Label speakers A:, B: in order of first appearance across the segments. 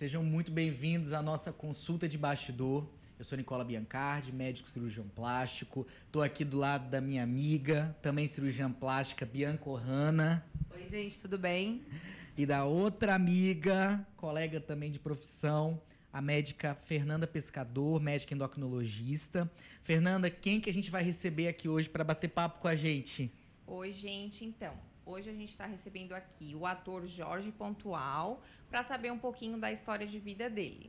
A: Sejam muito bem-vindos à nossa consulta de bastidor. Eu sou Nicola Biancardi, médico cirurgião plástico. Estou aqui do lado da minha amiga, também cirurgiã plástica, Bianca Ohana.
B: Oi, gente, tudo bem?
A: E da outra amiga, colega também de profissão, a médica Fernanda Pescador, médica endocrinologista. Fernanda, quem que a gente vai receber aqui hoje para bater papo com a gente?
B: Oi, gente, então. Hoje a gente está recebendo aqui o ator Jorge Pontual para saber um pouquinho da história de vida dele.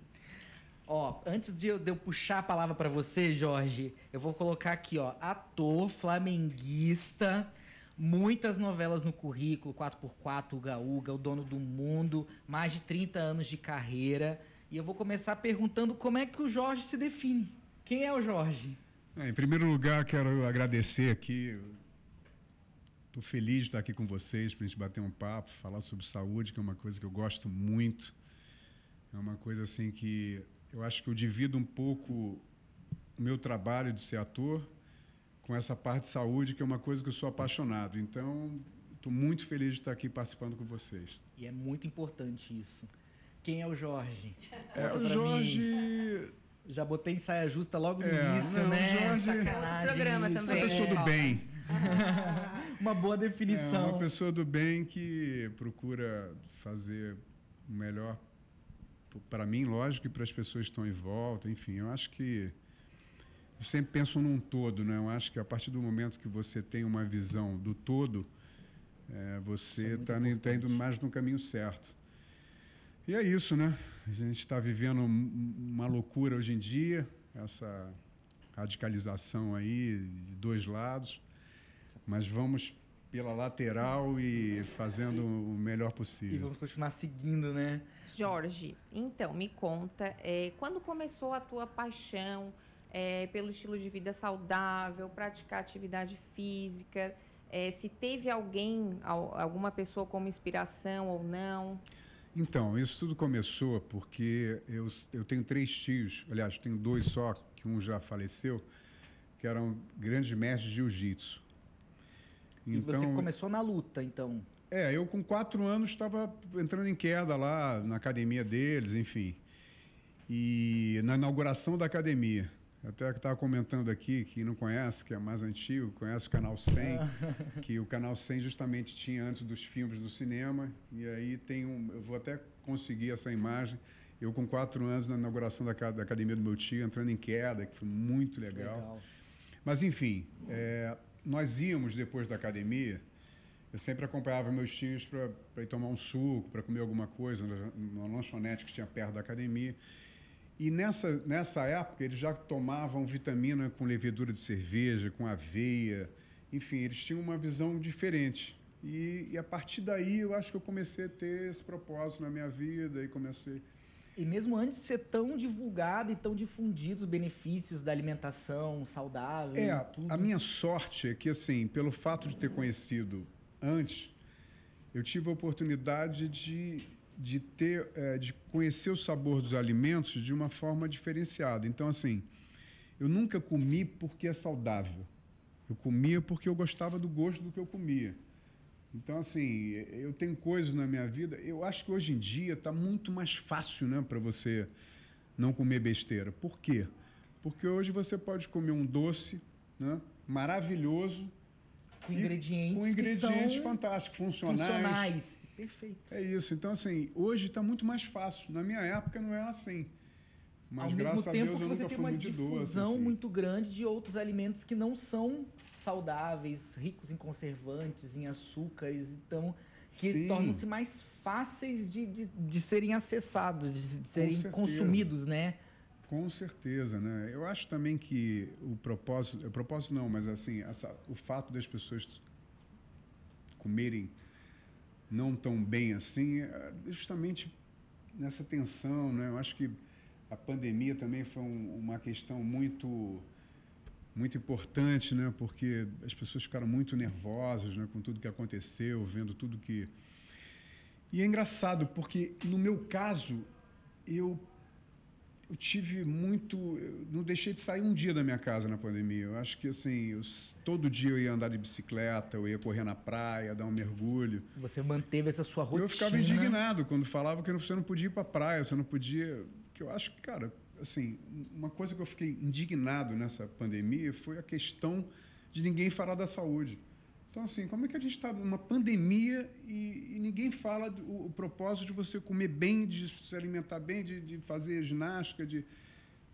A: Ó, antes de eu, de eu puxar a palavra para você, Jorge, eu vou colocar aqui, ó, ator, flamenguista, muitas novelas no currículo, 4x4, Uga Uga, O Dono do Mundo, mais de 30 anos de carreira. E eu vou começar perguntando como é que o Jorge se define. Quem é o Jorge?
C: É, em primeiro lugar, quero agradecer aqui. Estou feliz de estar aqui com vocês para a gente bater um papo, falar sobre saúde, que é uma coisa que eu gosto muito. É uma coisa assim que eu acho que eu divido um pouco o meu trabalho de ser ator com essa parte de saúde, que é uma coisa que eu sou apaixonado. Então, estou muito feliz de estar aqui participando com vocês.
A: E é muito importante isso. Quem é o Jorge?
C: É, o Jorge. Mim.
A: Já botei em saia justa logo no é, início, não, né?
B: Jorge... Sacanagem. programa isso. também.
C: Uma pessoa do bem.
A: uma boa definição.
C: É uma pessoa do bem que procura fazer o melhor para mim, lógico, e para as pessoas que estão em volta, enfim, eu acho que eu sempre penso num todo, né? Eu acho que a partir do momento que você tem uma visão do todo, é, você está é tá indo mais no caminho certo. E é isso, né? A gente está vivendo uma loucura hoje em dia, essa radicalização aí de dois lados, mas vamos pela lateral e fazendo o melhor possível.
A: E vamos continuar seguindo, né?
B: Jorge, então, me conta, é, quando começou a tua paixão é, pelo estilo de vida saudável, praticar atividade física, é, se teve alguém, alguma pessoa como inspiração ou não?
C: Então, isso tudo começou porque eu, eu tenho três tios, aliás, tenho dois só, que um já faleceu, que eram grandes mestres de jiu-jitsu.
A: Então, e você então, começou na luta, então?
C: É, eu com quatro anos estava entrando em queda lá na academia deles, enfim. E na inauguração da academia. Até que estava comentando aqui, que não conhece, que é mais antigo, conhece o Canal 100, que o Canal 100 justamente tinha antes dos filmes do cinema. E aí tem um. Eu vou até conseguir essa imagem. Eu, com quatro anos, na inauguração da, da academia do meu tio, entrando em queda, que foi muito legal. legal. Mas, enfim, é, nós íamos depois da academia, eu sempre acompanhava meus tios para ir tomar um suco, para comer alguma coisa, numa lanchonete que tinha perto da academia. E nessa, nessa época eles já tomavam vitamina com levedura de cerveja, com aveia, enfim, eles tinham uma visão diferente. E, e a partir daí eu acho que eu comecei a ter esse propósito na minha vida e comecei
A: e mesmo antes de ser tão divulgado e tão difundido os benefícios da alimentação saudável.
C: É, a minha sorte é que, assim, pelo fato de ter conhecido antes, eu tive a oportunidade de, de ter, é, de conhecer o sabor dos alimentos de uma forma diferenciada. Então, assim, eu nunca comi porque é saudável. Eu comia porque eu gostava do gosto do que eu comia. Então, assim, eu tenho coisas na minha vida. Eu acho que hoje em dia está muito mais fácil né, para você não comer besteira. Por quê? Porque hoje você pode comer um doce né, maravilhoso.
A: Com ingredientes,
C: com ingredientes fantásticos, funcionais.
A: Funcionais. Perfeito.
C: É isso. Então, assim, hoje está muito mais fácil. Na minha época não era assim.
A: Mas, Ao mesmo tempo Deus, que você tem uma difusão doce, muito grande de outros alimentos que não são saudáveis, ricos em conservantes, em açúcares, então que tornam-se mais fáceis de, de, de serem acessados, de, de serem consumidos, né?
C: Com certeza, né? Eu acho também que o propósito, o propósito não, mas assim, essa, o fato das pessoas comerem não tão bem assim, é justamente nessa tensão, né? Eu acho que a pandemia também foi um, uma questão muito muito importante, né? Porque as pessoas ficaram muito nervosas, né? Com tudo que aconteceu, vendo tudo que e é engraçado porque no meu caso eu eu tive muito. Eu não deixei de sair um dia da minha casa na pandemia. Eu acho que assim, eu, todo dia eu ia andar de bicicleta, eu ia correr na praia, dar um mergulho.
A: Você manteve essa sua rotina.
C: Eu ficava indignado quando falava que você não podia ir para a praia, você não podia. Que eu acho que, cara, assim, uma coisa que eu fiquei indignado nessa pandemia foi a questão de ninguém falar da saúde. Então, assim, como é que a gente está numa pandemia e, e, ninguém fala do, o, propósito de você comer bem, de se alimentar bem, de, de fazer ginástica, de...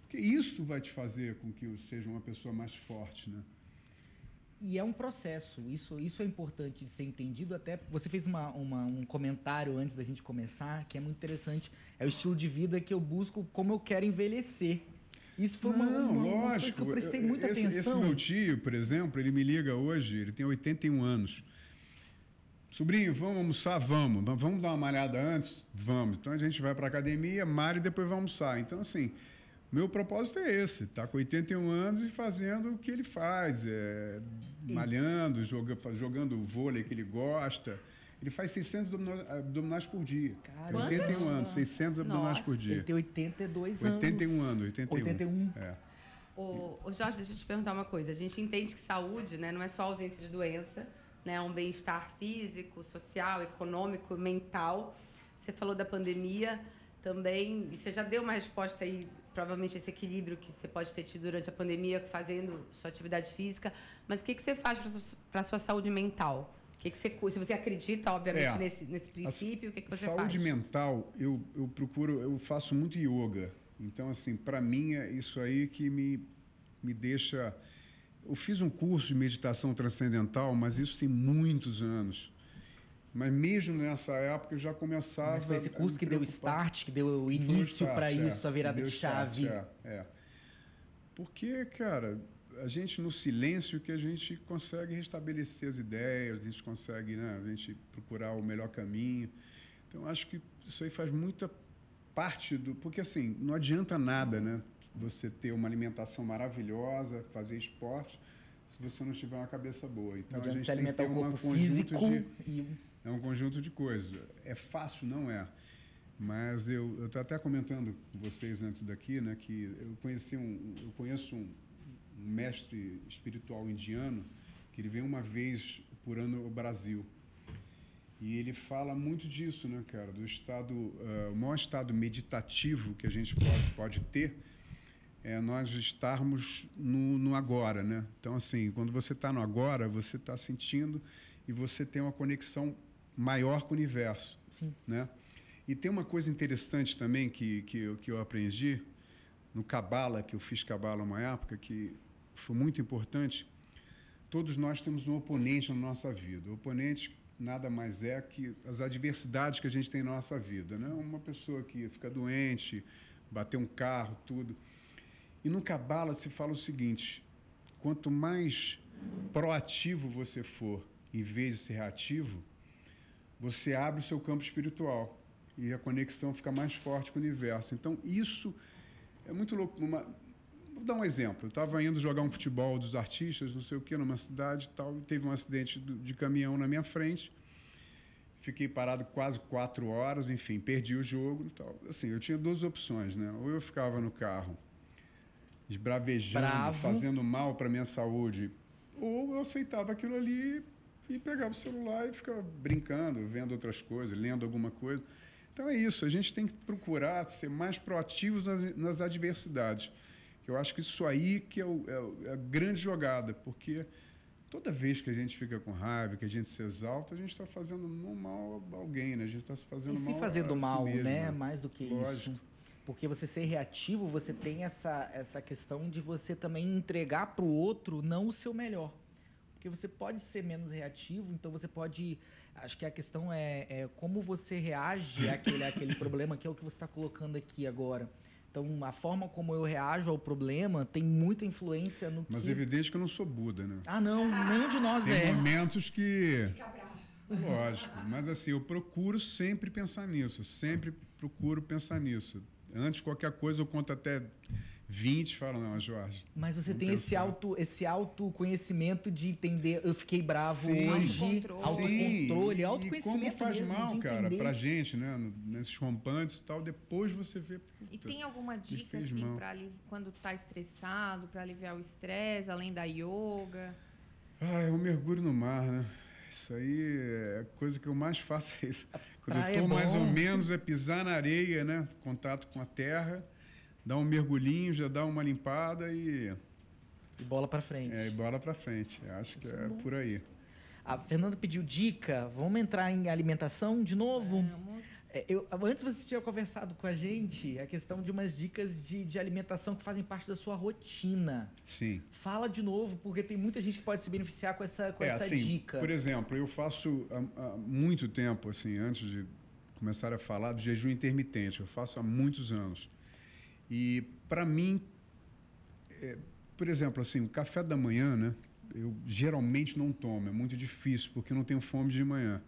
C: Porque isso vai te fazer com que você seja uma pessoa mais forte, né?
A: E é um processo, isso, isso é importante de ser entendido. Até você fez uma, uma, um comentário antes da gente começar, que é muito interessante. É o estilo de vida que eu busco, como eu quero envelhecer. Isso foi
C: Não,
A: uma,
C: uma, lógico.
A: que eu prestei muita
C: esse,
A: atenção.
C: Esse meu tio, por exemplo, ele me liga hoje, ele tem 81 anos. Sobrinho, vamos almoçar? Vamos. Vamos dar uma malhada antes? Vamos. Então a gente vai para a academia, malha e depois vai almoçar. Então, assim, meu propósito é esse: tá com 81 anos e fazendo o que ele faz, é, malhando, joga, jogando vôlei que ele gosta. Ele faz 600 abdominais por dia.
A: Cara,
C: 81 anos, 600 abdominais por dia.
A: Ele tem 82 anos.
C: 81 anos, 81.
A: 81.
C: É.
D: O, o Jorge, deixa eu te perguntar uma coisa. A gente entende que saúde né, não é só ausência de doença, né, é um bem-estar físico, social, econômico, mental. Você falou da pandemia também, e você já deu uma resposta aí, provavelmente esse equilíbrio que você pode ter tido durante a pandemia fazendo sua atividade física. Mas o que, que você faz para a sua saúde mental? que, que você se você acredita obviamente é, nesse, nesse princípio o que, que você
C: saúde
D: faz
C: saúde mental eu, eu procuro eu faço muito yoga então assim para mim é isso aí que me me deixa eu fiz um curso de meditação transcendental mas isso tem muitos anos mas mesmo nessa época eu já começava mas
A: foi esse curso que deu start que deu o início para isso é, a virada de chave
C: start, é, é. porque cara a gente no silêncio que a gente consegue restabelecer as ideias, a gente consegue, né, a gente procurar o melhor caminho. Então acho que isso aí faz muita parte do, porque assim, não adianta nada, né, você ter uma alimentação maravilhosa, fazer esporte, se você não tiver uma cabeça boa. Então a gente tem que ter
A: o corpo
C: um
A: físico
C: de, e é um conjunto de coisas. É fácil, não é? Mas eu estou até comentando com vocês antes daqui, né, que eu conheci um, eu conheço um, um mestre espiritual indiano que ele vem uma vez por ano ao Brasil. E ele fala muito disso, né, cara? Do estado, uh, o maior estado meditativo que a gente pode, pode ter é nós estarmos no, no agora, né? Então, assim, quando você está no agora, você está sentindo e você tem uma conexão maior com o universo,
A: Sim.
C: né? E tem uma coisa interessante também que, que, eu, que eu aprendi no Cabala, que eu fiz Cabala uma época, que foi muito importante. Todos nós temos um oponente na nossa vida. O oponente nada mais é que as adversidades que a gente tem na nossa vida, né? Uma pessoa que fica doente, bater um carro, tudo. E no Cabala se fala o seguinte: quanto mais proativo você for, em vez de ser reativo, você abre o seu campo espiritual e a conexão fica mais forte com o universo. Então, isso é muito louco. Uma, Vou dar um exemplo. Eu estava indo jogar um futebol dos artistas, não sei o quê, numa cidade e tal, e teve um acidente de caminhão na minha frente. Fiquei parado quase quatro horas, enfim, perdi o jogo e tal. Assim, eu tinha duas opções, né? Ou eu ficava no carro esbravejando,
A: Bravo.
C: fazendo mal para minha saúde, ou eu aceitava aquilo ali e pegava o celular e ficava brincando, vendo outras coisas, lendo alguma coisa. Então é isso, a gente tem que procurar ser mais proativos nas, adversidades. Eu acho que isso aí que é, o, é, é, a grande jogada, porque toda vez que a gente fica com raiva, que a gente se exalta, a gente está fazendo mal a alguém, né? A gente está se fazendo
A: e
C: mal
A: se fazendo mal,
C: si mesmo,
A: né? Mais do que
C: Lógico.
A: isso. Porque você ser reativo, você tem essa, essa questão de você também entregar para o outro não o seu melhor. Porque você pode ser menos reativo, então você pode. Acho que a questão é, é como você reage àquele, àquele problema, que é o que você está colocando aqui agora. Então, a forma como eu reajo ao problema tem muita influência no
C: Mas
A: que...
C: é evidente que eu não sou Buda, né?
A: Ah, não. Nenhum de nós
C: Tem
A: é.
C: momentos que... Lógico. Mas, assim, eu procuro sempre pensar nisso. Sempre procuro pensar nisso. Antes de qualquer coisa, eu conto até 20 falam, não, Jorge.
A: Mas você tem esse auto, esse autoconhecimento de entender, eu fiquei bravo
C: Sim.
A: hoje,
B: Autocontrole.
A: autocontrole,
C: Sim,
A: autoconhecimento
C: E como faz
A: mesmo,
C: mal,
A: de
C: cara, pra gente, né? Nesses rompantes e tal, depois você vê.
B: E tem alguma dica, assim, ali, quando tá estressado, para aliviar o estresse, além da yoga?
C: Ah, é um mergulho no mar, né? Isso aí é a coisa que eu mais faço é isso. Quando
A: praia
C: eu
A: é
C: tô mais
A: bom.
C: ou menos é pisar na areia, né? Contato com a terra, dar um mergulhinho, já dar uma limpada e,
A: E bola pra frente.
C: é, e bola pra frente. Eu Acho que
A: é
C: é por aí.
A: A Fernanda pediu dica, vamos entrar em alimentação de novo?
B: Vamos.
A: É, eu, antes você tinha conversado com a gente a questão de umas dicas de, de alimentação que fazem parte da sua rotina.
C: Sim.
A: Fala de novo, porque tem muita gente que pode se beneficiar com essa, com
C: é
A: essa
C: assim,
A: dica.
C: por exemplo, eu faço há, há muito tempo, assim, antes de começar a falar do jejum intermitente. Eu faço há muitos anos. E para mim, é, por exemplo, assim, o café da manhã, né? Eu geralmente não tomo, é muito difícil porque eu não tenho fome de manhã.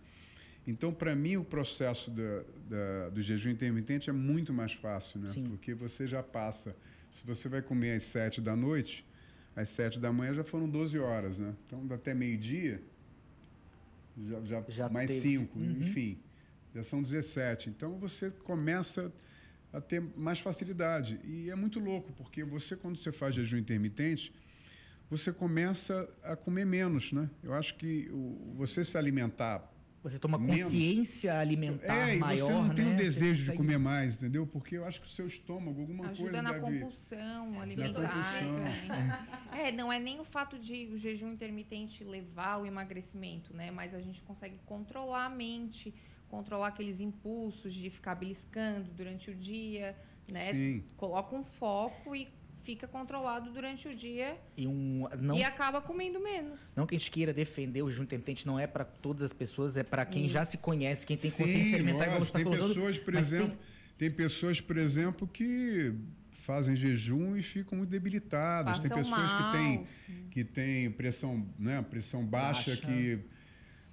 C: Então, para mim, o processo da, da- do jejum intermitente é muito mais fácil, né?
A: Sim.
C: Porque você já passa. Se você vai comer às sete da noite, às sete da manhã já foram 12 horas, né? Então, até meio-dia, já, já,
A: Já
C: mais
A: teve.
C: cinco,
A: Uhum.
C: enfim, já são 17. Então, você começa a ter mais facilidade. E é muito louco, porque você, quando você faz jejum intermitente, você começa a comer menos, né? Eu acho que o, você se alimentar
A: Você toma
C: menos.
A: consciência alimentar
C: é, e
A: maior,
C: você não tem
A: né?
C: o
A: Você
C: desejo de
A: consegue-
C: comer mais, entendeu? Porque eu acho que o seu estômago, alguma
B: Ajuda
C: coisa
B: na
C: deve...
B: compulsão alimentar
C: compulsão.
B: também. É, não é nem o fato de o jejum intermitente levar ao emagrecimento, né? Mas a gente consegue controlar a mente, controlar aqueles impulsos de ficar beliscando durante o dia, né?
C: Sim.
B: Coloca um foco e fica controlado durante o dia
A: E um, não,
B: e acaba comendo menos.
A: não que a gente queira defender o jejum intermitente, não é para todas as pessoas, é para quem já
B: Isso.
A: se conhece, quem tem
C: Sim,
A: consciência alimentar, igual você
C: lógico.
A: está
C: tem
A: colocando.
C: pessoas, por
A: mas tem-
C: exemplo, tem... pessoas, por exemplo, que fazem jejum e ficam muito debilitadas. tem
B: Passam
C: pessoas
B: mal.
C: que têm que têm pressão, né, pressão baixa,
A: Baixa.
C: que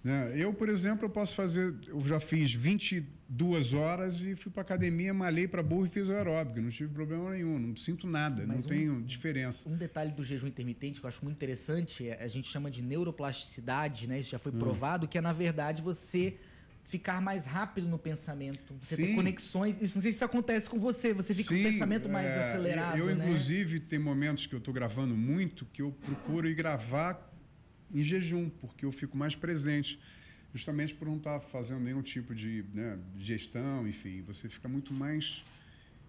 C: né? Eu, por exemplo, eu posso fazer, eu já fiz 22 horas e fui para academia, malhei para burro e fiz aeróbico, não tive problema nenhum, não sinto nada,
A: Mas
C: não
A: um-
C: tenho diferença.
A: Um detalhe do jejum intermitente que eu acho muito interessante, é, a gente chama de neuroplasticidade, né? Isso já foi
C: Hum.
A: provado, que é, na verdade, você ficar mais rápido no pensamento. Você ter
C: Sim.
A: conexões. Isso não sei se isso acontece com você, você fica com o
C: Sim,
A: pensamento mais
C: é,
A: acelerado.
C: Eu,
A: né?
C: inclusive, tem momentos que eu estou gravando muito que eu procuro ir gravar em jejum, porque eu fico mais presente. Justamente por não estar fazendo nenhum tipo de né, gestão, enfim, você fica muito mais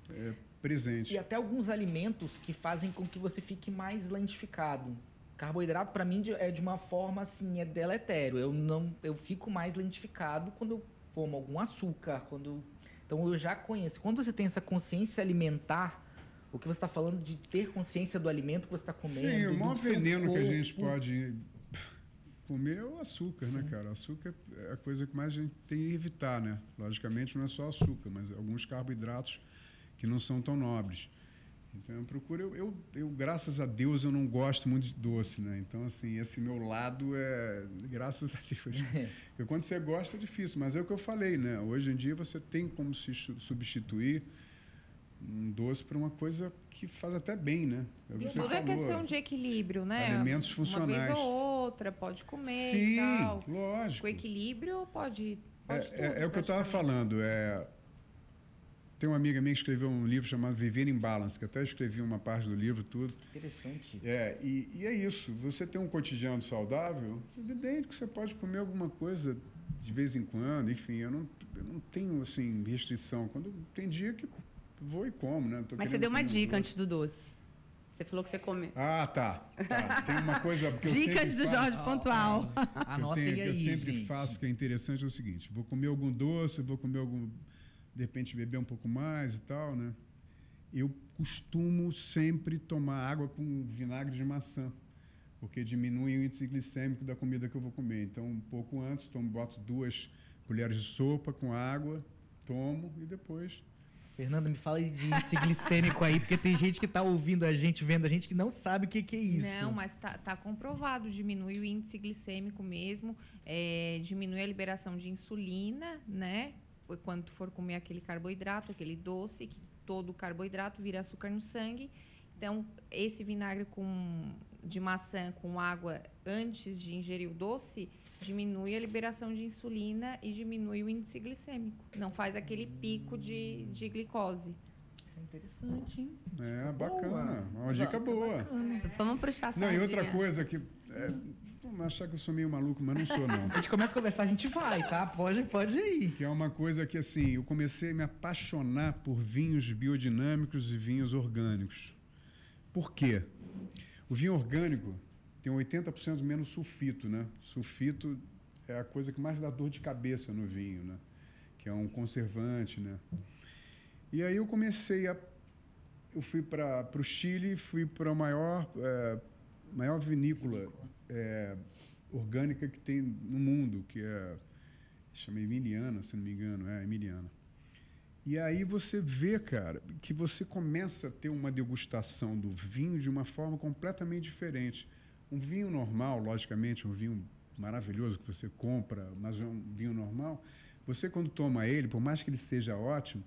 C: é, presente.
A: E até alguns alimentos que fazem com que você fique mais lentificado. Carboidrato, para mim, é de uma forma assim, é deletério. Eu não, eu fico mais lentificado quando eu como algum açúcar, quando eu- então eu já conheço. Quando você tem essa consciência alimentar, o que você está falando de ter consciência do alimento que você está comendo,
C: Sim, o maior veneno que a gente
A: corpo.
C: pode comer é o açúcar, né,
A: Sim.
C: cara? Açúcar é a coisa que mais a gente tem que evitar, né? Logicamente não é só açúcar, mas alguns carboidratos que não são tão nobres. Então eu procuro, eu, eu, eu, graças a Deus eu não gosto muito de doce, né? Então assim, esse meu lado é graças a Deus. Porque quando você gosta é difícil, mas é o que eu falei, né? Hoje em dia você tem como se su- substituir um doce por uma coisa que faz até bem, né? É o
B: tudo é questão de equilíbrio, né?
C: Alimentos
B: Uma vez
C: funcionais.
B: ou outra, pode comer
C: Sim,
B: e tal.
C: lógico.
B: Com equilíbrio, pode.
C: É,
B: pode tudo,
C: é- é o que eu estava falando. É, tem uma amiga minha que escreveu um livro chamado Viver em Balance, que até escrevi uma parte do livro, tudo.
A: Interessante.
C: É, e, e é isso. Você tem um cotidiano saudável, evidente que você pode comer alguma coisa de vez em quando, enfim, eu não, eu não tenho assim restrição. Quando tem dia que vou e como, né?
D: Mas você deu uma
C: um
D: dica
C: doce.
D: antes do doce. Você falou que você come.
C: Ah, tá. tá. Tem uma coisa. eu
D: Dicas do
C: faço-
D: Jorge Pontual.
C: eu,
A: Anotem
C: tenho, que eu
A: aí,
C: sempre
A: gente.
C: faço que é interessante é o seguinte: vou comer algum doce, vou comer algum. De repente beber um pouco mais e tal, né? Eu costumo sempre tomar água com vinagre de maçã, porque diminui o índice glicêmico da comida que eu vou comer. Então, um pouco antes, tomo, boto duas colheres de sopa com água, tomo e depois.
A: Fernanda, me fala de índice glicêmico aí, porque tem gente que tá ouvindo a gente, vendo a gente, que não sabe o que, que é isso.
B: Não, mas tá, tá comprovado, diminui o índice glicêmico mesmo, é, diminui a liberação de insulina, né? Quando tu for comer aquele carboidrato, aquele doce, que todo carboidrato vira açúcar no sangue Então, esse vinagre com, de maçã com água antes de ingerir o doce diminui a liberação de insulina e diminui o índice glicêmico. Não faz aquele pico de, de glicose.
A: Isso é interessante, hein?
C: É,
A: Boa.
C: bacana. Uma dica boa.
A: bacana.
D: Vamos puxar a
C: Não, e outra coisa que. É, vão achar que eu sou meio maluco, mas não sou, não.
A: A gente começa a conversar, a gente vai, tá? Pode, pode ir.
C: Que é uma coisa que, assim, eu comecei a me apaixonar por vinhos biodinâmicos e vinhos orgânicos. Por quê? O vinho orgânico tem 80% menos sulfito, né? Sulfito é a coisa que mais dá dor de cabeça no vinho, né? Que é um conservante, né? E aí eu comecei a... Eu fui para o Chile, fui para a maior, é, maior vinícola é, orgânica que tem no mundo, que é chama Emiliana, se não me engano, é Emiliana. E aí você vê, cara, que você começa a ter uma degustação do vinho de uma forma completamente diferente. Um vinho normal, logicamente, um vinho maravilhoso que você compra, mas é um vinho normal, você quando toma ele, por mais que ele seja ótimo,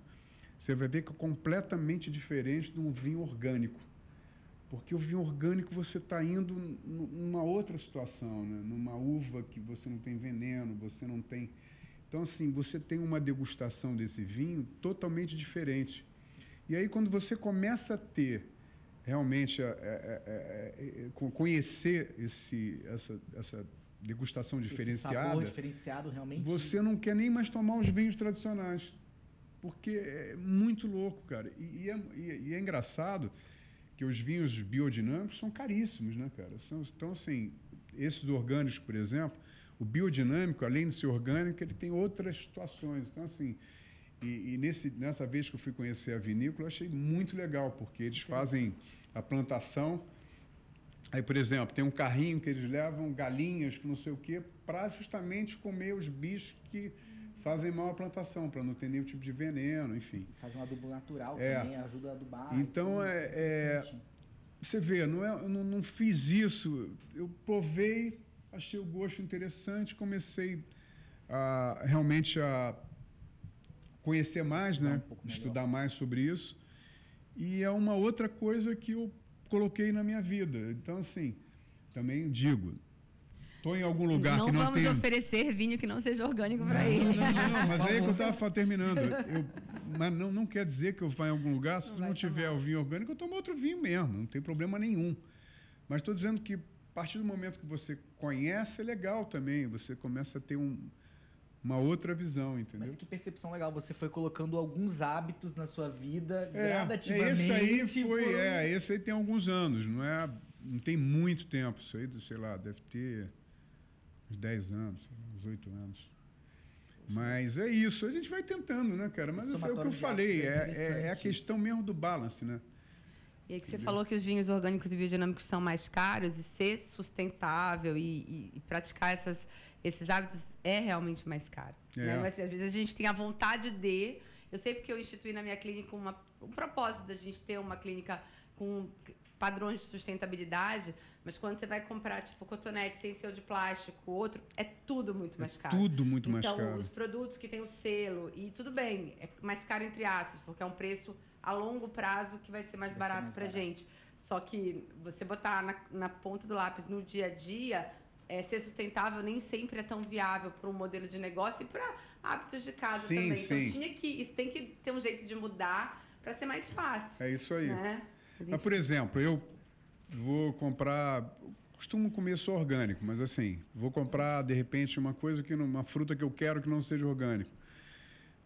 C: você vai ver que é completamente diferente de um vinho orgânico. Porque o vinho orgânico você está indo nu- numa outra situação, né? numa uva que você não tem veneno, você não tem. Então, assim, você tem uma degustação desse vinho totalmente diferente. E aí, quando você começa a ter realmente, a- a- a- a- a- conhecer esse, essa, essa degustação
A: Esse
C: diferenciada,
A: sabor diferenciado realmente.
C: você não quer nem mais tomar os vinhos tradicionais. Porque é muito louco, cara. E, e é, e é engraçado que os vinhos biodinâmicos são caríssimos, né, cara? São- então, assim, esses orgânicos, por exemplo, o biodinâmico, além de ser orgânico, ele tem outras situações. Então, assim, e, e nesse, nessa vez que eu fui conhecer a vinícola, eu achei muito legal, porque eles fazem a plantação. Aí, por exemplo, tem um carrinho que eles levam galinhas, que não sei o quê, para justamente comer os bichos que fazem mal à plantação, para não ter nenhum tipo de veneno, enfim.
A: Faz um adubo natural
C: É.
A: também, ajuda a adubar.
C: Então, é- é-. Você vê, não é, eu não, não fiz isso. Eu provei, achei o gosto interessante, comecei a, realmente a conhecer mais, né?
A: um
C: estudar mais sobre isso. E é uma outra coisa que eu coloquei na minha vida. Então, assim, também digo, estou em algum lugar
D: não
C: que não
D: vamos
C: tem...
D: oferecer vinho que não seja orgânico para ele.
C: Não, não, não, mas aí é que eu estava terminando. Eu, mas não, não quer dizer que eu vá em algum lugar, se
D: Não
C: não, tiver
D: tomar.
C: o vinho orgânico, eu tomo outro vinho mesmo, não tem problema nenhum. Mas estou dizendo que a partir do momento que você conhece, é legal também, você começa a ter um, uma outra visão, entendeu?
A: Mas que percepção legal. Você foi colocando alguns hábitos na sua vida
C: É,
A: gradativamente.
C: esse aí foi,
A: foram-
C: é, esse aí tem alguns anos, não é, não tem muito tempo, isso aí, sei lá, deve ter uns 10 anos, sei lá, uns 8 anos. Mas é isso, a gente vai tentando, né, cara? Mas isso é o que eu falei,
A: é
C: é, é, é a questão mesmo do balance, né?
D: E aí que você falou que os vinhos orgânicos e biodinâmicos são mais caros e ser sustentável e, e- e praticar essas, esses hábitos é realmente mais caro.
C: É.
D: né? Mas às vezes a gente tem a vontade de. Eu sei porque eu instituí na minha clínica uma, um propósito da gente ter uma clínica com padrões de sustentabilidade, mas quando você vai comprar, tipo, cotonete sem ser o de plástico, outro, é tudo muito mais caro.
C: Tudo muito mais
D: então,
C: caro.
D: os produtos que têm o selo, e tudo bem, é mais caro entre aspas, porque é um preço a longo prazo que vai ser mais
A: Vai ser
D: barato
A: mais
D: pra
A: barato.
D: gente. Só que você botar na, na ponta do lápis no dia a dia, é, ser sustentável nem sempre é tão viável para um modelo de negócio e para hábitos de casa
C: Sim,
D: também.
C: sim.
D: Então tinha que, isso tem que ter um jeito de mudar para ser mais fácil.
C: É isso aí.
D: Né? Mas,
C: Mas, por exemplo, eu vou comprar. Costumo comer só orgânico, mas assim, vou comprar de repente uma coisa que não, uma fruta que eu quero que não seja orgânico.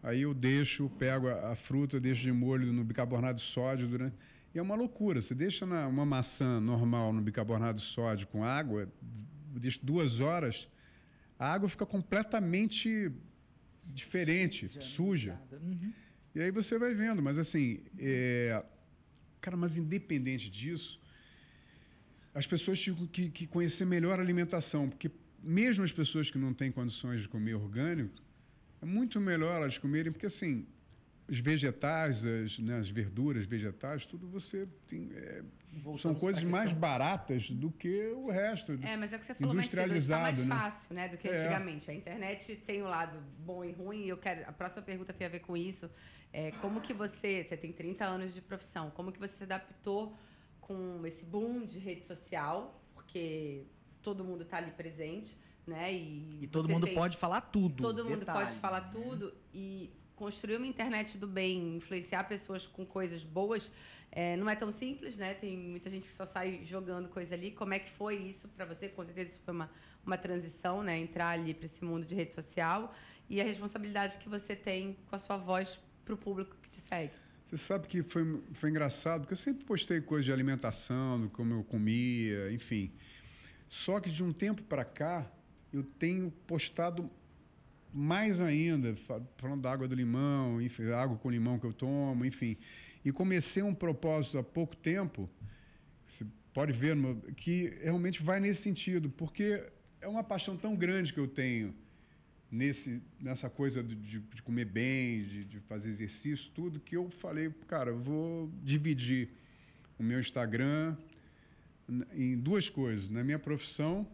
C: Aí eu deixo, pego a, a fruta, deixo de molho no bicarbonato de sódio durante. E é uma loucura. Você deixa na, uma maçã normal no bicarbonato de sódio com água, deixa duas horas, a água fica completamente diferente, suja.
A: nada. Uhum.
C: E aí você vai vendo, mas assim, é... cara, mas independente disso, as pessoas tinham que, que conhecer melhor a alimentação, porque mesmo as pessoas que não têm condições de comer orgânico, é muito melhor elas comerem, porque assim, os vegetais, as, né, as verduras, vegetais, tudo você tem, é, são coisas mais baratas do que o resto.
D: É, mas é o que você falou mais cedo, está mais
C: né?
D: fácil, né, do que
C: É.
D: antigamente. A internet tem o lado bom e ruim, e eu quero, a próxima pergunta tem a ver com isso. É, como que você, você tem 30 anos de profissão, como que você se adaptou com esse boom de rede social, porque todo mundo está ali presente, né? E,
A: E todo mundo
D: tem-
A: pode falar tudo.
D: Todo mundo
A: detalhe,
D: pode falar
A: né?
D: tudo e construir uma internet do bem, influenciar pessoas com coisas boas, é, não é tão simples, né? Tem muita gente que só sai jogando coisa ali. Como é que foi isso para você? Com certeza isso foi uma, uma transição, né? Entrar ali para esse mundo de rede social e a responsabilidade que você tem com a sua voz para o público que te segue.
C: Você sabe que foi, foi engraçado, porque eu sempre postei coisas de alimentação, do como eu comia, enfim. Só que de um tempo para cá, eu tenho postado mais ainda, fa- falando da água do limão, enfim, água com limão que eu tomo, enfim. E comecei um propósito há pouco tempo, você pode ver, que realmente vai nesse sentido, porque é uma paixão tão grande que eu tenho nesse, nessa coisa de, de- comer bem, de, de fazer exercício, tudo, que eu falei, cara, eu vou dividir o meu Instagram em duas coisas, na minha profissão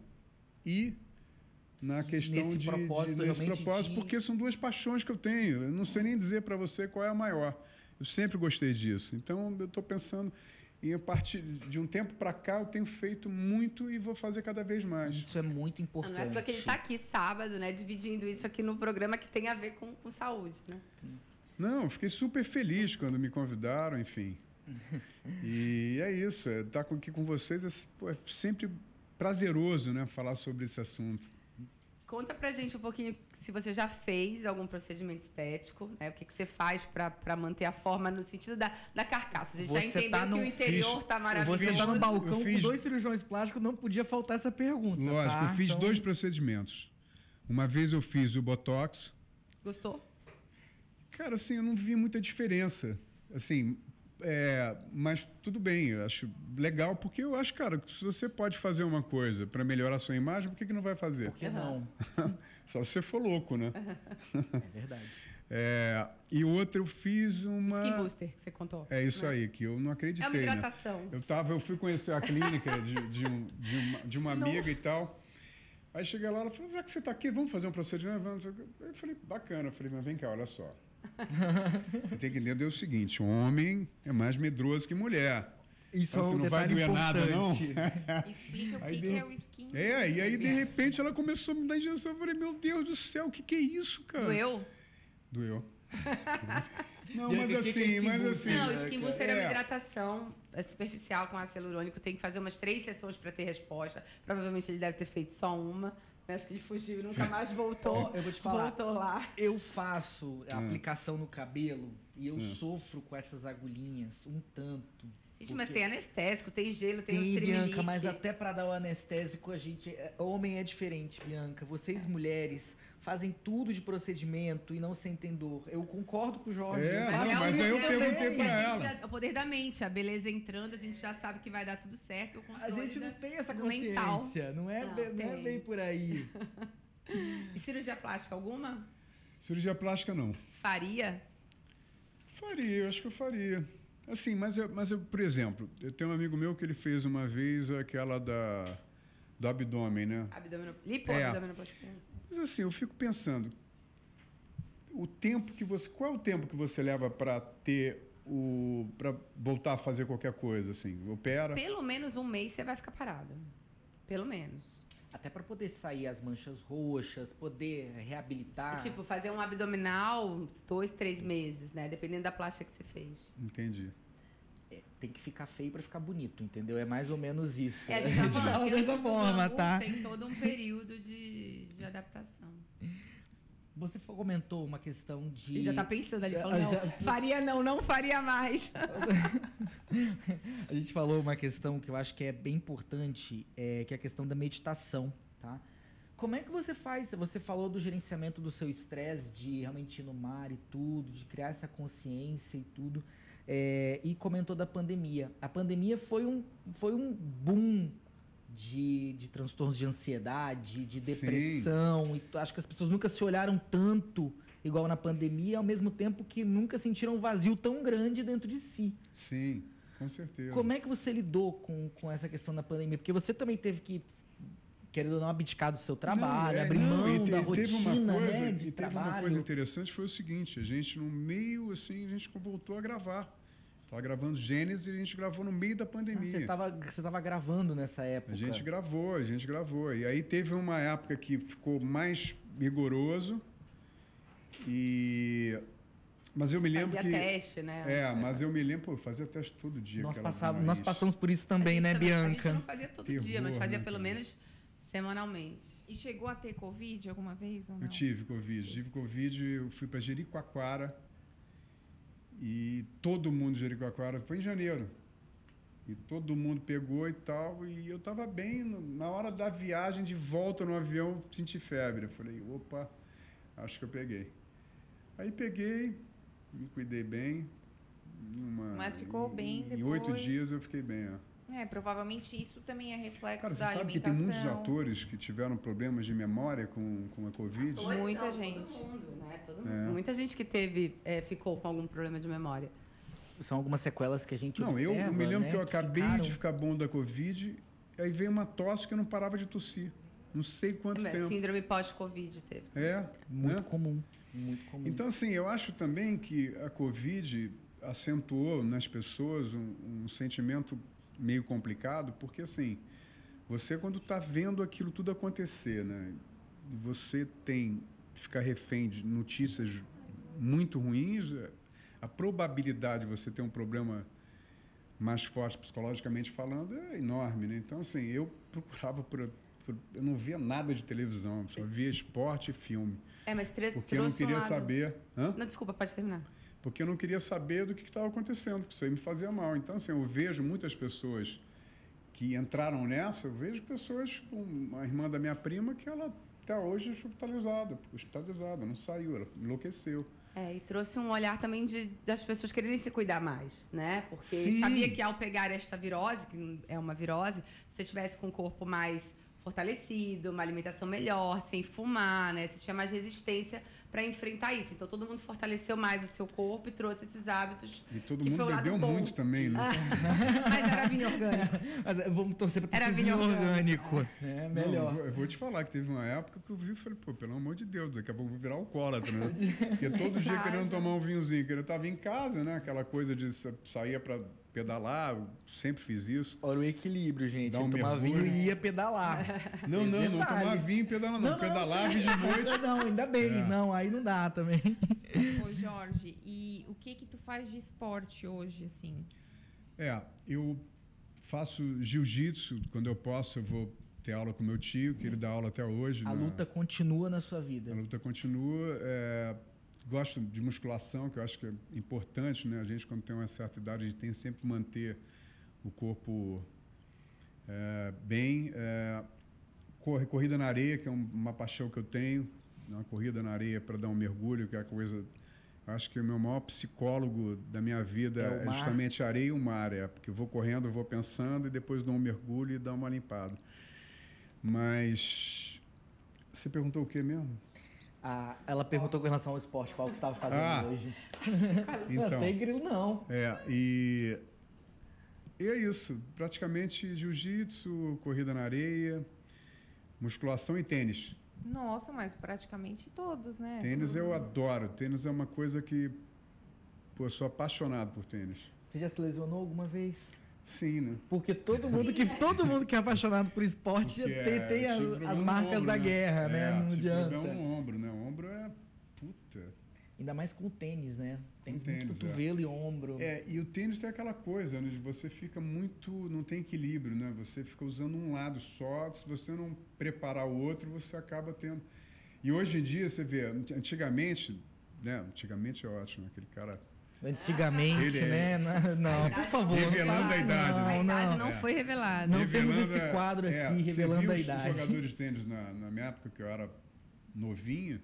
C: e na questão
A: Nesse
C: de,
A: propósito,
C: de, nesse propósito,
A: de-
C: porque são duas paixões que eu tenho. Eu não sei nem dizer para você qual é a maior. Eu sempre gostei disso. Então, eu estou pensando em a partir de um tempo para cá, eu tenho feito muito e vou fazer cada vez mais.
A: Isso é muito importante.
D: Não é porque ele está aqui sábado, né? Dividindo isso aqui no programa que tem a ver com, com saúde, né?
C: Não, eu fiquei super feliz quando me convidaram, enfim. E é isso, é, estar aqui com vocês é, é sempre prazeroso, né, falar sobre esse assunto.
D: Conta pra gente um pouquinho se você já fez algum procedimento estético, né? O que, que você faz pra pra manter a forma no sentido da, da carcaça. A gente já
A: Você
D: entendeu
A: tá
D: que
A: no-
D: o interior
C: fiz-
D: tá maravilhoso.
A: Você tá no balcão
C: Eu fiz-
A: com dois cirurgiões plásticos, não podia faltar essa pergunta.
C: Lógico,
A: tá?
C: eu fiz
A: Então,
C: dois procedimentos. Uma vez eu fiz o Botox.
D: Gostou?
C: Cara, assim, eu não vi muita diferença. Assim, é, mas tudo bem, eu acho legal, porque eu acho, cara, que se você pode fazer uma coisa para melhorar a sua imagem, por que, que não vai fazer?
A: Por que não?
C: Só se você for louco, né?
A: É verdade.
C: É, e outra eu fiz uma.
D: Skin booster que você contou.
C: É isso
D: né?
C: aí, que eu não acreditei.
D: É uma
C: né?
D: hidratação.
C: Eu tava, eu fui conhecer a clínica de, de, um- de uma, de uma amiga e tal. Aí cheguei lá, ela falou, já que você está aqui, vamos fazer um procedimento? Vamos. Eu falei, bacana. Eu falei, mas vem cá, olha só. Você tem que entender o seguinte, homem é mais medroso que mulher.
A: Isso
C: Então,
A: é um
C: você não vai doer nada, não?
A: importante.
B: Explica o
C: Aí
B: que,
C: de-
B: que é o skin.
C: É, e aí de repente ela começou a me dar injeção. Eu falei, meu Deus do céu, o que, que é isso, cara?
D: Doeu?
C: Doeu. Não, mas
A: que que é
C: assim,
A: skin
C: mas assim.
D: Não, o skin booster é uma
C: É.
D: hidratação é superficial com ácido hialurônico. Tem que fazer umas três sessões para ter resposta. Provavelmente ele deve ter feito só uma. Acho que ele fugiu e nunca mais voltou.
A: Eu vou te falar.
D: Voltou lá.
A: Eu faço a
C: Hum.
A: aplicação no cabelo e eu sofro com essas agulhinhas um tanto.
D: Gente, mas tem anestésico, tem gelo, tem,
A: Tem. Bianca, mas até pra dar o anestésico, a gente. é, Homem é diferente, Bianca. Vocês, mulheres, fazem tudo de procedimento e não sentem dor. Eu concordo com o Jorge.
C: É, não,
A: faço
C: mas aí eu perguntei pra
D: a
C: ela.
D: já- o poder da mente, a beleza entrando, a gente já sabe que vai dar tudo certo.
A: A gente não tem essa
D: mental.
A: consciência. Não é,
D: Não,
A: bem, não é bem por aí.
D: E cirurgia plástica alguma?
C: Cirurgia plástica não.
D: Faria?
C: Faria, eu acho que eu faria. Assim, mas, eu, mas eu, por exemplo, eu tenho um amigo meu que ele fez uma vez aquela da, do abdômen, né?
D: Abdomino... Lipo
C: É. Mas assim, eu fico pensando, o tempo que você, qual é o tempo que você leva para ter o, para voltar a fazer qualquer coisa, assim? Opera?
D: Pelo menos um mês você vai ficar parada. Pelo menos.
A: Até pra poder sair as manchas roxas, poder reabilitar.
D: Tipo, fazer um abdominal dois, três meses, né? Dependendo da plástica que você fez.
C: Entendi.
A: é, tem que ficar feio pra ficar bonito, entendeu? É mais ou menos isso.
D: É, a gente, tá falando
A: fala
D: que
A: dessa forma, tá?
D: Tem todo um período de, de adaptação.
A: Você comentou uma questão de.
D: Ele já tá pensando ali,
A: Ah,
D: falando, não,
A: já-
D: faria não, não faria mais.
A: A gente falou uma questão que eu acho que é bem importante, é, que é a questão da meditação, tá? Como é que você faz? Você falou do gerenciamento do seu estresse, de realmente ir no mar e tudo, de criar essa consciência e tudo, é, e comentou da pandemia. A pandemia foi um, foi um boom de, de transtornos de ansiedade, de depressão. E acho que as pessoas nunca se olharam tanto igual na pandemia, ao mesmo tempo que nunca sentiram um vazio tão grande dentro de si.
C: Sim, com certeza.
A: Como é que você lidou com, com essa questão da pandemia? Porque você também teve que, querendo ou não, abdicar do seu trabalho,
C: Não, é,
A: abrir
C: não,
A: mão
C: e te-
A: da
C: e teve
A: rotina,
C: uma coisa,
A: né?
C: E
A: De
C: teve uma
A: trabalho.
C: coisa interessante, foi o seguinte, a gente no meio, assim, a gente voltou a gravar. Tava gravando Gênesis e a gente gravou no meio da
A: Ah,
C: pandemia.
A: você estava você tava gravando nessa época.
C: A gente gravou, a gente gravou. E aí teve uma época que ficou mais rigoroso. E mas eu me lembro
D: Fazia
C: que
D: teste, né?
C: é,
D: Acho.
C: mas eu me lembro, pô, eu fazia teste todo dia.
A: Nós, passava, nós passamos por isso também, né,
D: também- A gente
A: Bianca?
D: não fazia todo dia, mas
C: Terror,
D: fazia
C: né,
D: pelo
C: cara?
D: menos semanalmente.
B: E chegou a ter Covid alguma vez ou não?
C: Eu tive Covid. Tive Covid, eu fui para Jericoacoara. E todo mundo de Jericoacoara foi em janeiro. E todo mundo pegou e tal. E eu estava bem. Na hora da viagem de volta no avião, senti febre. Eu falei, opa, acho que eu peguei. Aí peguei, me cuidei bem. em uma-
B: Mas ficou bem
C: Em oito
B: depois?
C: dias eu fiquei bem, ó.
B: É, provavelmente isso também é reflexo
C: Cara, você
B: da
C: sabe que
B: alimentação.
C: tem muitos atores que tiveram problemas de memória com, com a Covid?
B: Pois Muita
D: não,
B: gente.
D: Todo mundo, né? Todo
C: É.
D: mundo. Muita gente que teve, é, ficou com algum problema de memória.
A: São algumas sequelas que a gente
C: Não,
A: observa,
C: eu me lembro
A: né,
C: que eu acabei
A: ficaram-
C: de ficar bom da Covid, aí veio uma tosse que eu não parava de tossir. Não sei quanto
D: É,
C: tempo.
D: Síndrome pós-Covid teve.
C: É,
A: Muito
C: né?
A: comum. Muito comum.
C: Então, assim, eu acho também que a Covid acentuou nas pessoas um, um sentimento meio complicado, porque, assim, você quando está vendo aquilo tudo acontecer, né? Você tem ficar refém de notícias muito ruins, é, a probabilidade de você ter um problema mais forte psicologicamente falando é enorme, né? Então, assim, eu procurava por, eu não via nada de televisão, só via esporte e filme.
D: É, mas tre-
C: Porque eu não
D: trouxe um
C: queria
D: lado-
C: saber. Hã?
D: Não, desculpa, pode terminar.
C: Porque eu não queria saber do que estava acontecendo, porque isso aí me fazia mal. Então, assim, eu vejo muitas pessoas que entraram nessa, eu vejo pessoas, como uma irmã da minha prima, que ela até hoje é hospitalizada, hospitalizada, não saiu, ela enlouqueceu.
D: É, e trouxe um olhar também de, das pessoas quererem se cuidar mais, né? Porque
C: Sim.
D: sabia que ao pegar esta virose, que é uma virose, se você tivesse com o corpo mais fortalecido, uma alimentação melhor, sem fumar, né? Você tinha mais resistência para enfrentar isso. Então todo mundo fortaleceu mais o seu corpo e trouxe esses hábitos.
C: E todo
D: Que
C: mundo
D: foi o lado
C: bebeu
D: bom.
C: muito também, né?
D: Mas era vinho orgânico.
A: Mas eh, vamos torcer para ter
D: Era
A: vinho
D: vinho
A: orgânico. É
C: Não,
A: melhor.
C: eu, vou, eu vou te falar que teve uma época que eu vi e falei, pô, pelo amor de Deus, daqui a pouco eu vou virar alcoólatra, né? Porque todo dia
D: Casa.
C: querendo tomar um vinhozinho, que eu estava em casa, né? Aquela coisa de sa- sair para pedalar, eu sempre fiz isso.
A: Olha o equilíbrio, gente.
C: Dá um
A: tomava vinho e ia pedalar.
C: Não, não, não tomar vinho e pedalar, não. Pedalava
A: sim.
C: de noite.
A: Não, ainda bem.
C: É.
A: Não, aí não dá também.
B: Ô, Jorge, e o que que tu faz de esporte hoje, assim?
C: É, eu faço jiu-jitsu, quando eu posso, eu vou ter aula com meu tio, que ele dá aula até hoje.
A: A
C: na-
A: luta continua na sua
C: A
A: vida.
C: luta continua. é, gosto de musculação, que eu acho que é importante, né? A gente, quando tem uma certa idade, a gente tem sempre manter o corpo é, bem. É, corre, corrida na areia, que é um- uma paixão que eu tenho. Uma corrida na areia para dar um mergulho, que é a coisa. Acho que o meu maior psicólogo da minha vida
A: É
C: é, justamente a areia e o mar. É, porque eu vou correndo, eu vou pensando e depois dou um mergulho e dou uma limpada. Mas. Você perguntou o que mesmo?
A: Ah, ela perguntou com relação ao esporte, qual que você estava fazendo
C: Ah,
A: hoje.
C: Então.
A: Não tem grilo, não.
C: É, e, e é isso. Praticamente jiu-jitsu, corrida na areia, musculação e tênis.
B: Nossa, mas praticamente todos, né?
C: Tênis eu adoro. Tênis é uma coisa que. Pô, eu sou apaixonado por tênis.
A: Você já se lesionou alguma vez?
C: Sim, né?
A: Porque todo mundo que, todo mundo que é apaixonado por esporte
C: Porque,
A: tem,
C: é,
A: tem
C: eu
A: as, as marcas
C: ombro,
A: da guerra, né?
C: É,
A: Não
C: tive
A: adianta.
C: problema no ombro, né? O ombro é. Puta.
A: Ainda mais com o tênis, né? Tem muito
C: tênis,
A: cotovelo e ombro.
C: É, e o tênis tem aquela coisa, né? Você fica muito. não tem equilíbrio, né? Você fica usando um lado só. Se você não preparar o outro, você acaba tendo. E hoje em dia, você vê, antigamente, né? Antigamente é ótimo, aquele cara.
A: Antigamente,
C: Ele
A: né?
C: é-
A: Não, não, por favor. não
C: Revelando
A: faça
C: a idade,
A: não,
C: né?
D: a idade
A: não.
D: não,
C: é.
D: foi revelada.
A: Não temos
C: Revelando
A: esse quadro
C: é,
A: aqui, revelando a
C: os
A: idade.
C: jogadores de tênis na, na minha época, que eu era novinho,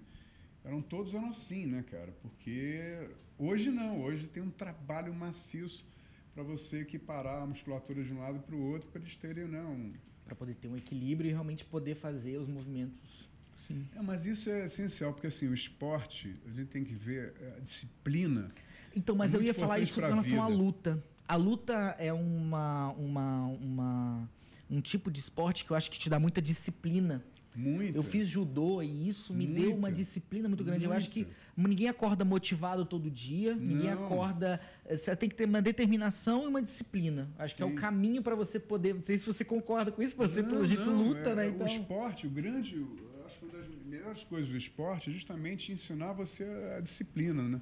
C: eram todos eram assim, né, cara? Porque hoje não, hoje tem um trabalho maciço para você equiparar a musculatura de um lado para o outro, para eles terem, né, um...
A: Pra poder ter um equilíbrio e realmente poder fazer os movimentos. Sim.
C: É, mas isso é essencial, porque assim, o esporte, a gente tem que ver é, a disciplina.
A: Então, mas eu
C: Muito
A: ia falar isso com
C: pra
A: relação à luta. A luta é uma, uma, uma, um tipo de esporte que eu acho que te dá muita disciplina.
C: Muito.
A: Eu fiz judô e isso me deu uma disciplina muito grande. Eu acho que ninguém acorda motivado todo dia, ninguém
C: Não.
A: acorda. eh, Você tem que ter uma determinação e uma disciplina. Acho que é o
C: Sim.
A: caminho para você poder. Não sei se você concorda com isso, você,
C: Não,
A: pelo jeito,
C: não,
A: luta,
C: é-
A: né? Então.
C: O esporte, o grande, eu acho que uma das melhores coisas do esporte é justamente ensinar você a disciplina, né?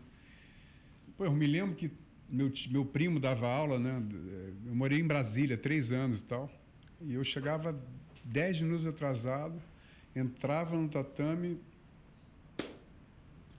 C: Pô, eu me lembro que meu, meu primo dava aula, né? Eu morei em Brasília três anos e tal, e eu chegava dez minutos atrasado, entrava no tatame,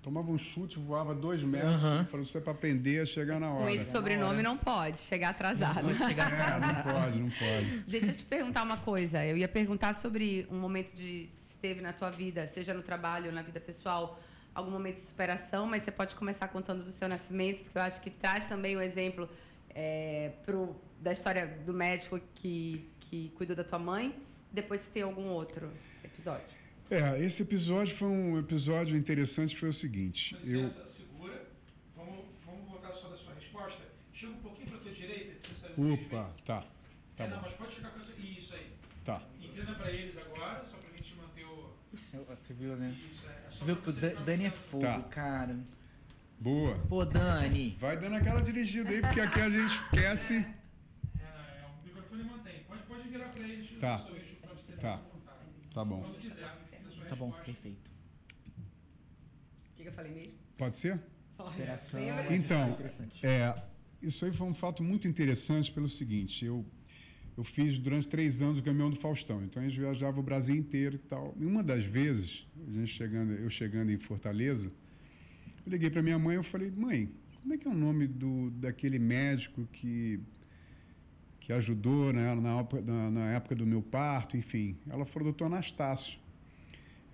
C: tomava um chute, voava dois metros,
A: Aham.
C: falou, você é para aprender a chegar na hora.
D: Com esse sobrenome não pode chegar atrasado.
A: Pode chegar
C: É,
A: atrasado.
C: não pode, não pode.
D: Deixa eu te perguntar uma coisa. Eu ia perguntar sobre um momento de se teve na tua vida, seja no trabalho ou na vida pessoal, algum momento de superação, mas você pode começar contando do seu nascimento, porque eu acho que traz também o exemplo é, pro, da história do médico que, que cuidou da tua mãe. Depois se tem algum outro episódio.
C: É, esse episódio foi um episódio interessante, foi o seguinte. Eu,
E: Licença, segura. Vamos, vamos voltar só da sua resposta. Chega um pouquinho para a tua direita, que você saiu do
C: opa, tá, tá
E: é, não, mas pode chegar com essa. Isso aí.
C: tá.
E: Entenda para eles agora, só para a gente manter o.
A: Você viu, né?
E: Isso, é.
A: Você viu
E: pra
A: que o Dan- Dani é fogo,
C: Tá.
A: cara.
C: Boa.
A: Pô, Dani.
C: Vai dando aquela dirigida aí, porque aqui a gente esquece.
E: É, é, o microfone mantém. Pode, pode virar para eles
C: Tá.
E: o seu eixo para você
C: Tá.
E: mais vontade.
C: Tá bom.
E: Quando quiser.
A: Tá bom, perfeito.
D: O que, que eu falei mesmo?
C: Pode ser?
A: Superação.
C: Então,
A: é.
C: É, isso aí foi um fato muito interessante pelo seguinte, eu, eu fiz durante três anos o caminhão do Faustão, então a gente viajava o Brasil inteiro e tal. E uma das vezes, a gente chegando, eu chegando em Fortaleza, eu liguei para minha mãe e falei, mãe, como é que é o nome do, daquele médico que, que ajudou né, na, na, na época do meu parto, enfim. Ela falou, doutor Anastácio.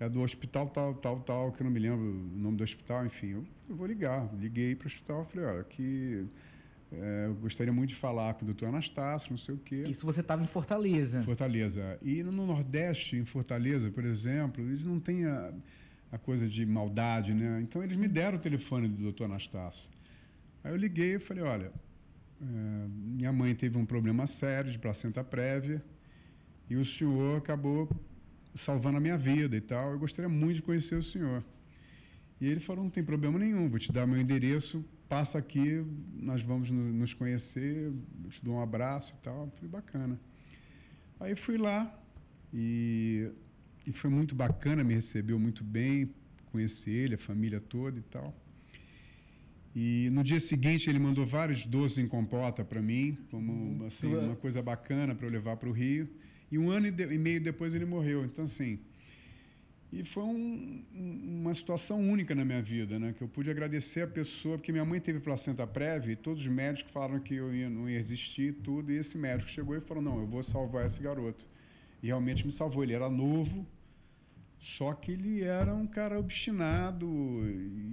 C: É do hospital tal, tal, tal, que eu não me lembro o nome do hospital, enfim. Eu, eu vou ligar. Liguei para o hospital e falei, olha, que é, eu gostaria muito de falar com o doutor Anastácio, não sei o quê.
A: Isso você tava em Fortaleza.
C: Fortaleza. E no Nordeste, em Fortaleza, por exemplo, eles não têm a, a coisa de maldade, né? Então eles me deram o telefone do doutor Anastácio. Aí eu liguei e falei, olha, é, minha mãe teve um problema sério de placenta prévia e o senhor acabou salvando a minha vida e tal. Eu gostaria muito de conhecer o senhor. E ele falou, não tem problema nenhum, vou te dar meu endereço, passa aqui, nós vamos no- nos conhecer, te dou um abraço e tal. Falei, bacana. Aí fui lá e, e foi muito bacana, me recebeu muito bem, conheci ele, a família toda e tal. E no dia seguinte ele mandou vários doces em compota para mim, como assim,
A: Tua-
C: uma coisa bacana para eu levar para o Rio. E um ano e, de- e meio depois ele morreu. Então assim, e foi um- um- uma situação única na minha vida, né? Que eu pude agradecer a pessoa, porque minha mãe teve placenta prévia e todos os médicos falaram que eu ia, não ia existir e tudo. E esse médico chegou e falou: Não, eu vou salvar esse garoto. E realmente me salvou. Ele era novo, só que ele era um cara obstinado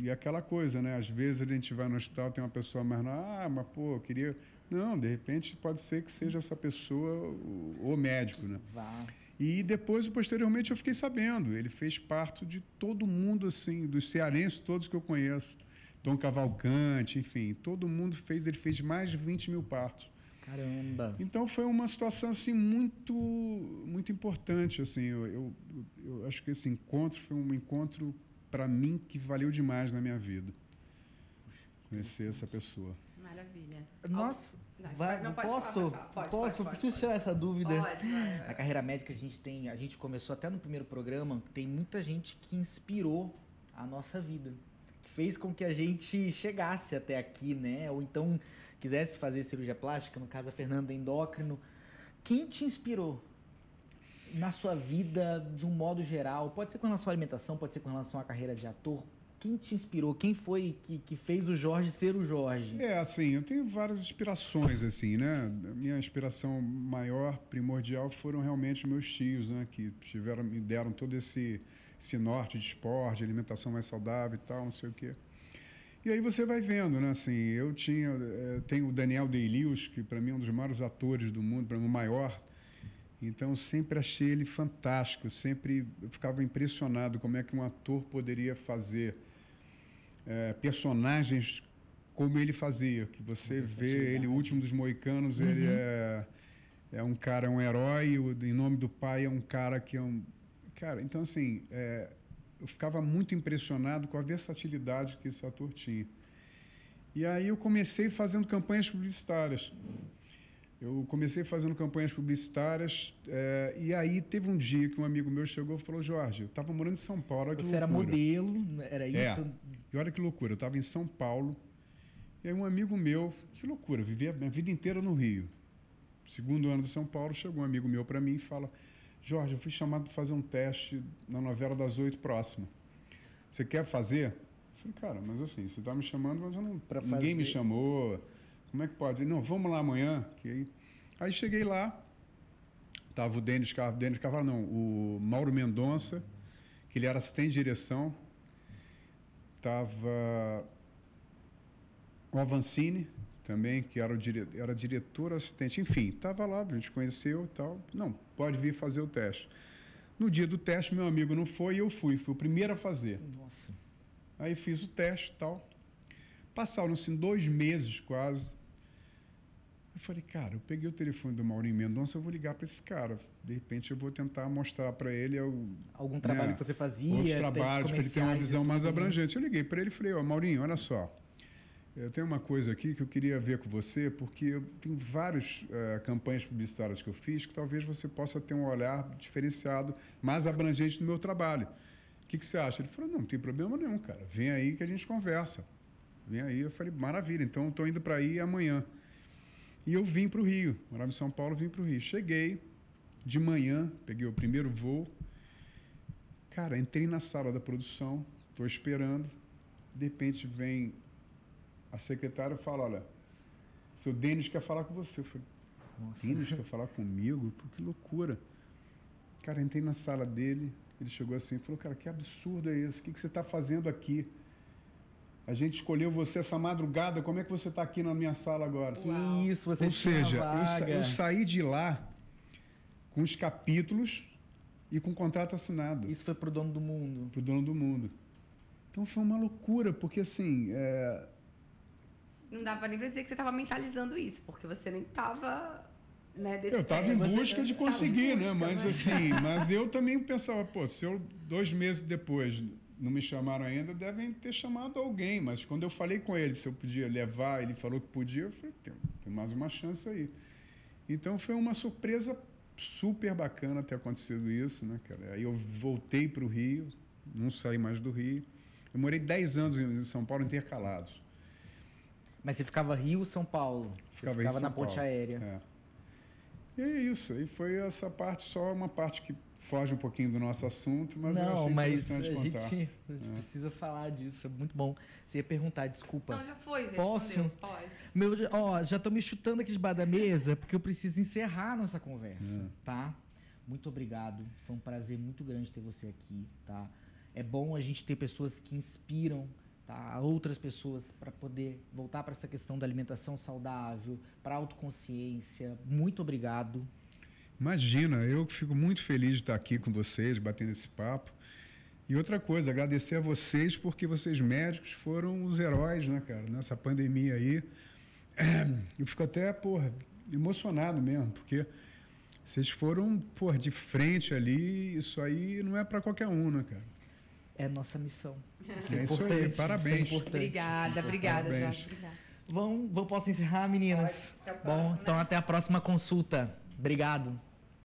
C: e aquela coisa, né? Às vezes a gente vai no hospital, tem uma pessoa mais ah, mas pô, eu queria. Não, de repente pode ser que seja essa pessoa o, o médico, né?
A: Vá.
C: E depois, posteriormente, eu fiquei sabendo. Ele fez parte de todo mundo, assim, dos cearenses todos que eu conheço. Tom Cavalcante, enfim, todo mundo fez. Ele fez mais de 20 mil partos.
A: Caramba.
C: Então foi uma situação assim muito, muito importante. Assim, eu, eu, eu acho que esse encontro foi um encontro para mim que valeu demais na minha vida. Conhecer essa pessoa.
D: Maravilha.
A: Nossa,
D: Vai, não, pode
A: posso?
D: falar, pode falar. Pode,
A: posso?
D: pode,
A: Preciso
D: pode,
A: tirar essa dúvida.
D: Pode, vai.
A: Na carreira médica a gente tem, a gente começou até no primeiro programa, tem muita gente que inspirou a nossa vida, que fez com que a gente chegasse até aqui, né? Ou então quisesse fazer cirurgia plástica, no caso a Fernanda endócrino. Quem te inspirou na sua vida de um modo geral? Pode ser com relação à alimentação, pode ser com relação à carreira de ator. Quem te inspirou? Quem foi que, que fez o Jorge ser o Jorge?
C: É, assim, eu tenho várias inspirações, assim, né? A minha inspiração maior, primordial, foram realmente meus tios, né? Que tiveram, me deram todo esse, esse norte de esporte, alimentação mais saudável e tal, não sei o quê. E aí você vai vendo, né? Assim, eu tinha, eh, tenho o Daniel Day-Lewis, que para mim é um dos maiores atores do mundo, para mim o maior. Então, eu sempre achei ele fantástico, sempre eu ficava impressionado como é que um ator poderia fazer eh, personagens como ele fazia, que você vê ele, o último dos moicanos, ele é, é um cara, é um herói, o- em nome do pai é um cara que é um, cara, então assim, é, eu ficava muito impressionado com a versatilidade que esse ator tinha. E aí eu comecei fazendo campanhas publicitárias. Eu comecei fazendo campanhas publicitárias é, e aí teve um dia que um amigo meu chegou e falou, Jorge, eu estava morando em São Paulo. olha que
A: Você era
C: loucura."
A: modelo, era isso?
C: É. E olha que loucura, eu estava em São Paulo e aí um amigo meu, que loucura, vivia a minha vida inteira no Rio. Segundo ano de São Paulo, chegou um amigo meu para mim e fala, Jorge, eu fui chamado para fazer um teste na novela das oito próxima. Você quer fazer? Eu falei, cara, mas assim, você está me chamando, mas eu não,
A: Pra
C: ninguém me
A: fazer.
C: chamou. Como é que pode? Não, vamos lá amanhã. Que aí, cheguei lá, tava o Denis Carvalho, Denis Carvalho não, o Mauro Mendonça, que ele era assistente de direção, tava o Avancini também, que era, o dire... era diretor assistente, enfim, estava lá, a gente conheceu e tal. Não, pode vir fazer o teste. No dia do teste, meu amigo não foi e eu fui, fui o primeiro a fazer.
A: Nossa.
C: Aí fiz o teste e tal. Passaram-se dois meses quase. Eu falei, cara, eu peguei o telefone do Maurinho Mendonça, eu vou ligar para esse cara. De repente eu vou tentar mostrar para ele
A: Algum trabalho
C: né,
A: que você fazia?
C: outros trabalhos, para ele ter uma visão mais abrangente. Eu liguei para ele e falei, ó, Maurinho, olha só. Eu tenho uma coisa aqui que eu queria ver com você, porque eu tenho várias eh, campanhas publicitárias que eu fiz que talvez você possa ter um olhar diferenciado, mais abrangente no meu trabalho. O que, que você acha? Ele falou, não, não tem problema nenhum, cara. Vem aí que a gente conversa. Vem aí. Eu falei, maravilha, então eu estou indo para aí amanhã. E eu vim para o Rio. Morava em São Paulo, vim para o Rio. Cheguei de manhã, peguei o primeiro voo. Cara, entrei na sala da produção, estou esperando. De repente vem a secretária e fala, olha, seu Denis quer falar com você. Eu falei,
A: Nossa.
C: Denis quer falar comigo? Pô, que loucura. Cara, entrei na sala dele, ele chegou assim e falou, cara, que absurdo é isso? O que, que você está fazendo aqui? A gente escolheu você essa madrugada, como é que você está aqui na minha sala agora?
A: Que isso, você
C: Ou seja, eu, sa- eu saí de lá com os capítulos e com o contrato assinado
A: Isso foi pro dono do mundo.
C: para o dono do mundo. Então foi uma loucura, porque assim, é,
D: Não dá pra nem pra dizer que você tava mentalizando isso, porque você nem tava, né,
C: eu estava em busca de conseguir, né?
D: busca,
C: Mas
D: né?
C: assim, mas eu também pensava, pô, se eu dois meses depois não me chamaram ainda, devem ter chamado alguém. Mas quando eu falei com ele se eu podia levar, ele falou que podia, eu falei, tem, tem mais uma chance aí. Então foi uma surpresa super bacana ter acontecido isso, né, cara? Aí eu voltei para o Rio, não saí mais do Rio. Eu morei 10 anos em São Paulo intercalados.
A: Mas você ficava Rio, São Paulo.
C: Ficava
A: ficava, na ponte
C: Paulo.
A: aérea.
C: É. E é isso. E foi essa parte, só uma parte que foge um pouquinho do nosso assunto, mas eu
A: não,
C: achei
A: mas a
C: interessante
A: gente,
C: contar.
A: a gente precisa falar disso. É muito bom. Você ia perguntar, desculpa.
D: Não, já foi,
A: Posso?
D: Pode.
A: Meu, ó, já estão me chutando aqui debaixo da mesa porque eu preciso encerrar nossa conversa,
C: É.
A: tá? Muito obrigado. Foi um prazer muito grande ter você aqui, tá? É bom a gente ter pessoas que inspiram, tá? Outras pessoas para poder voltar para essa questão da alimentação saudável, para autoconsciência. Muito obrigado.
C: Imagina, eu que fico muito feliz de estar aqui com vocês, batendo esse papo. E outra coisa, agradecer a vocês, porque vocês médicos foram os heróis, né, cara, nessa pandemia aí. Eu fico até, porra, emocionado mesmo, porque vocês foram, porra, de frente ali, isso aí não é para qualquer um, né, cara?
A: É nossa missão. Isso
C: É
A: é
C: isso aí,
A: importante. isso é
C: parabéns.
A: importante.
D: Obrigada, obrigada,
C: Parabéns.
D: Jorge. Obrigada.
A: Vamos, vamos, posso encerrar, meninas?
D: Pode. Até a
A: Bom, então
D: né?
A: até a próxima consulta. Obrigado.